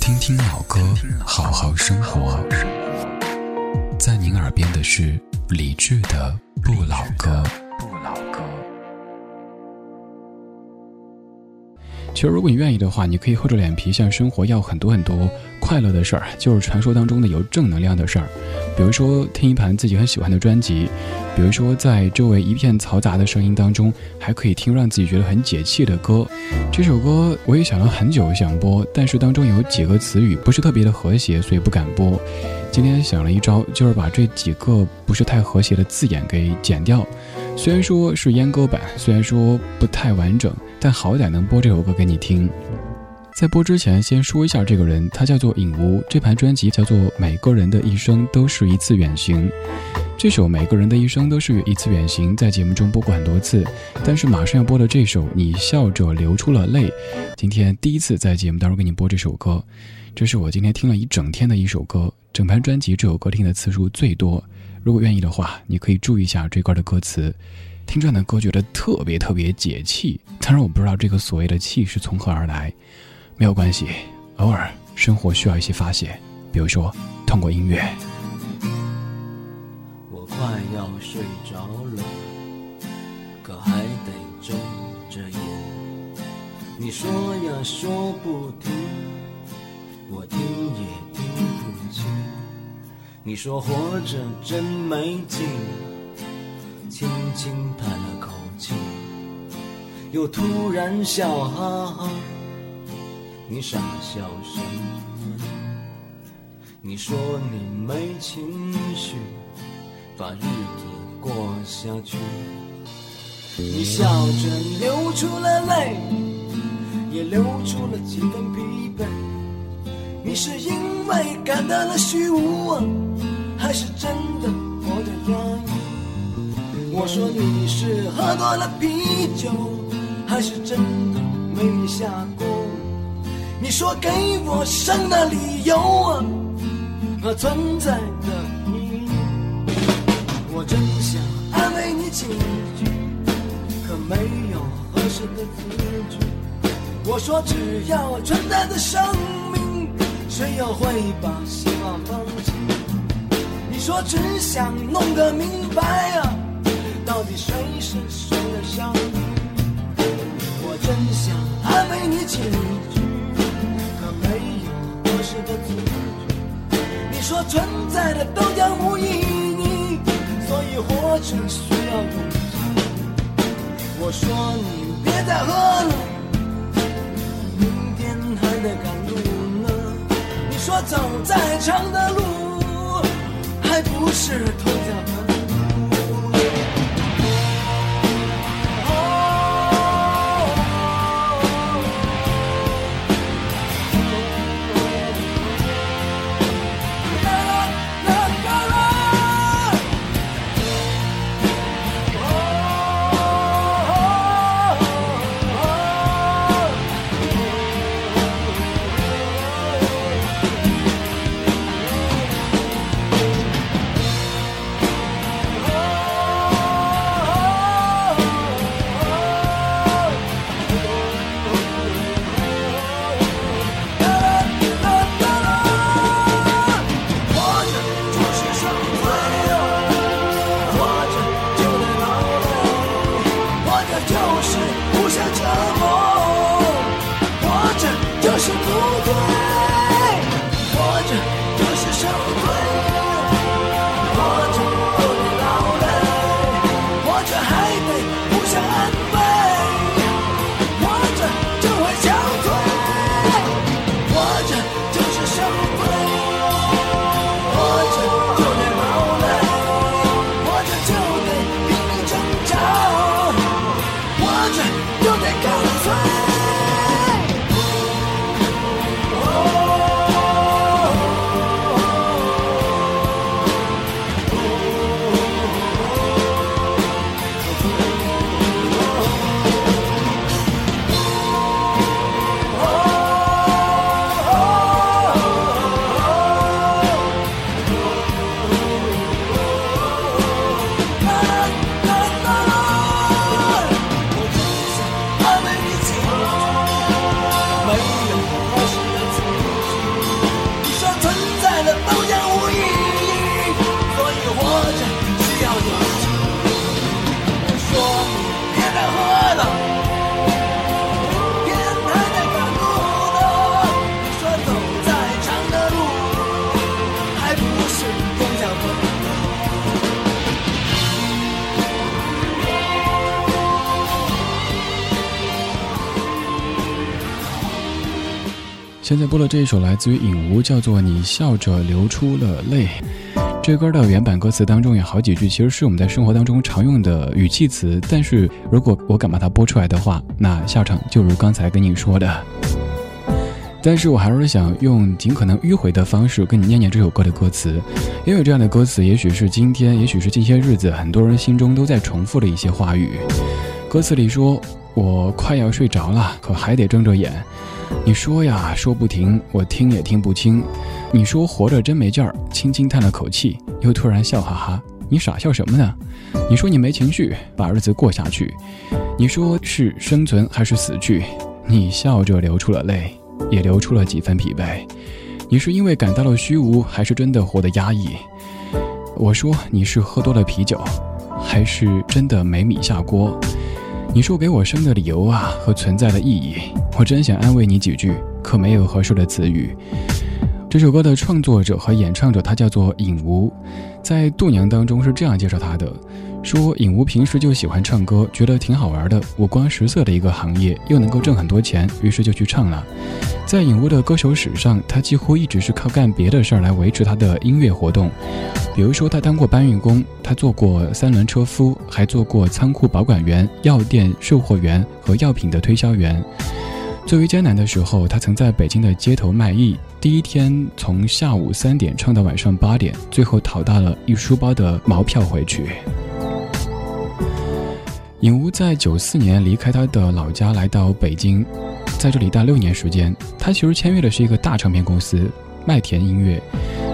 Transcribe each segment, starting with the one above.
听听老歌，好好生活。在您耳边的是理智的不老歌。不老歌。其实，如果你愿意的话，你可以厚着脸皮向生活要很多很多快乐的事儿，就是传说当中的有正能量的事儿。比如说，听一盘自己很喜欢的专辑；比如说，在周围一片嘈杂的声音当中，还可以听让自己觉得很解气的歌。这首歌我也想了很久，想播，但是当中有几个词语不是特别的和谐，所以不敢播。今天想了一招，就是把这几个不是太和谐的字眼给剪掉。虽然说是阉割版，虽然说不太完整，但好歹能播这首歌给你听。在播之前，先说一下这个人，他叫做尹吾。这盘专辑叫做《每个人的一生都是一次远行》。这首《每个人的一生都是一次远行》在节目中播过很多次，但是马上要播的这首《你笑着流出了泪》，今天第一次在节目当中给你播这首歌。这是我今天听了一整天的一首歌，整盘专辑这首歌听的次数最多。如果愿意的话，你可以注意一下这歌的歌词，听这样的歌觉得特别特别解气。当然，我不知道这个所谓的气是从何而来，没有关系，偶尔生活需要一些发泄，比如说通过音乐。我快要睡着了，可还得睁着眼。你说呀说不停，我听也听不清。你说活着真没劲，轻轻叹了口气，又突然笑哈哈。你傻笑什么？你说你没情绪，把日子过下去。你笑着流出了泪，也流出了几分疲惫。你是因为感到了虚无？还是真的活得压抑？我说你是喝多了啤酒，还是真的没下过？你说给我生的理由啊，和存在的意义。我真想安慰你几句，可没有合适的字句。我说只要存在的生命，谁又会把希望放弃？你说只想弄个明白啊，到底谁是谁的上帝？我真想安慰你几句，合适的字句。你说存在的都将无意义，所以活着需要勇气。我说你别再喝了，明天还得赶路呢。你说走再长的路。还不是头在现在播了这一首来自于影无，叫做《你笑着流出了泪》。这歌的原版歌词当中有好几句，其实是我们在生活当中常用的语气词，但是如果我敢把它播出来的话，那下场就如刚才跟你说的。但是我还是想用尽可能迂回的方式跟你念念这首歌的歌词，因为这样的歌词也许是今天，也许是近些日子很多人心中都在重复的一些话语。歌词里说：“我快要睡着了，可还得睁着眼。”你说呀，说不停，我听也听不清。你说活着真没劲儿，轻轻叹了口气，又突然笑哈哈。你傻笑什么呢？你说你没情绪，把日子过下去。你说是生存还是死去？你笑着流出了泪，也流出了几分疲惫。你是因为感到了虚无，还是真的活得压抑？我说你是喝多了啤酒，还是真的没米下锅？你说给我生的理由啊和存在的意义，我真想安慰你几句，可没有合适的词语。这首歌的创作者和演唱者他叫做尹无，在度娘当中是这样介绍他的：说尹无平时就喜欢唱歌，觉得挺好玩的，五光十色的一个行业，又能够挣很多钱，于是就去唱了。在尹无的歌手史上，他几乎一直是靠干别的事儿来维持他的音乐活动。比如说，他当过搬运工，他做过三轮车夫，还做过仓库保管员、药店售货员和药品的推销员。最为艰难的时候，他曾在北京的街头卖艺，第一天从下午三点唱到晚上八点，最后讨到了一书包的毛票回去。尹吾在九四年离开他的老家，来到北京。在这里待六年时间，他其实签约的是一个大唱片公司麦田音乐，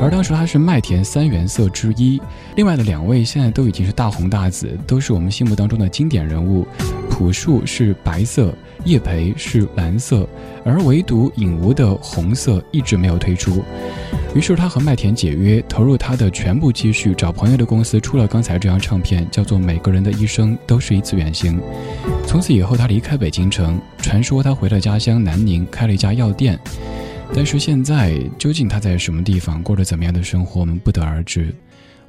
而当时他是麦田三原色之一，另外的两位现在都已经是大红大紫，都是我们心目当中的经典人物。朴树是白色，叶培是蓝色，而唯独影无的红色一直没有推出。于是他和麦田解约，投入他的全部积蓄，找朋友的公司出了刚才这张唱片，叫做《每个人的一生都是一次远行》。从此以后，他离开北京城，传说他回了家乡南宁，开了一家药店。但是现在，究竟他在什么地方，过着怎么样的生活，我们不得而知。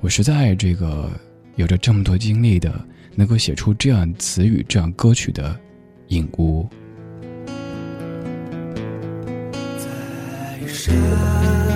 我实在爱这个有着这么多经历的，能够写出这样词语、这样歌曲的影屋。在山。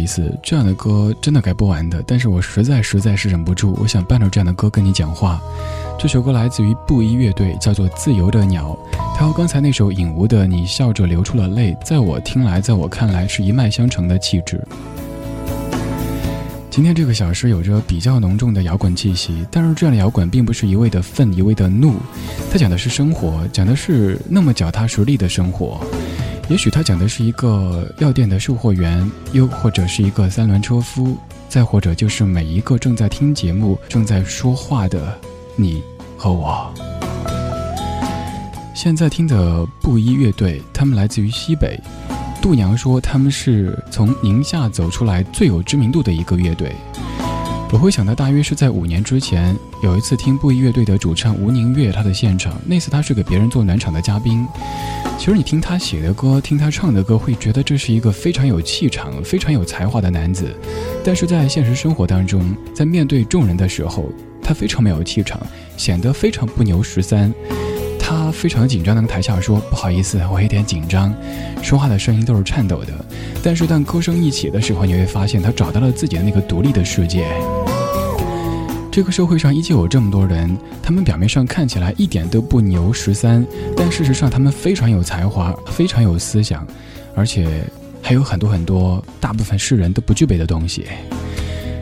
意思这样的歌真的该播完的，但是我实在实在是忍不住，我想伴着这样的歌跟你讲话。这首歌来自于布衣乐队，叫做《自由的鸟》，它和刚才那首影无的《你笑着流出了泪》，在我听来，在我看来是一脉相承的气质。今天这个小时有着比较浓重的摇滚气息，但是这样的摇滚并不是一味的愤，一味的怒，它讲的是生活，讲的是那么脚踏实地的生活。也许他讲的是一个药店的售货员，又或者是一个三轮车夫，再或者就是每一个正在听节目、正在说话的你和我。现在听的布衣乐队，他们来自于西北。度娘说他们是从宁夏走出来最有知名度的一个乐队。我会想到大约是在五年之前，有一次听布衣乐队的主唱吴宁月他的现场，那次他是给别人做暖场的嘉宾。其实你听他写的歌，听他唱的歌，会觉得这是一个非常有气场、非常有才华的男子。但是在现实生活当中，在面对众人的时候，他非常没有气场，显得非常不牛十三。他非常紧张的跟台下说：“不好意思，我有点紧张，说话的声音都是颤抖的。”但是当歌声一起的时候，你会发现他找到了自己的那个独立的世界。这个社会上依旧有这么多人，他们表面上看起来一点都不牛十三，但事实上他们非常有才华，非常有思想，而且还有很多很多大部分世人都不具备的东西。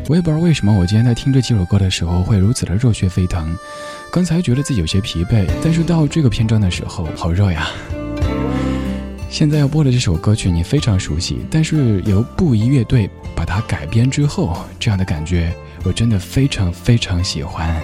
我也不知道为什么，我今天在听这几首歌的时候会如此的热血沸腾。刚才觉得自己有些疲惫，但是到这个篇章的时候，好热呀！现在要播的这首歌曲你非常熟悉，但是由布衣乐队把它改编之后，这样的感觉我真的非常非常喜欢。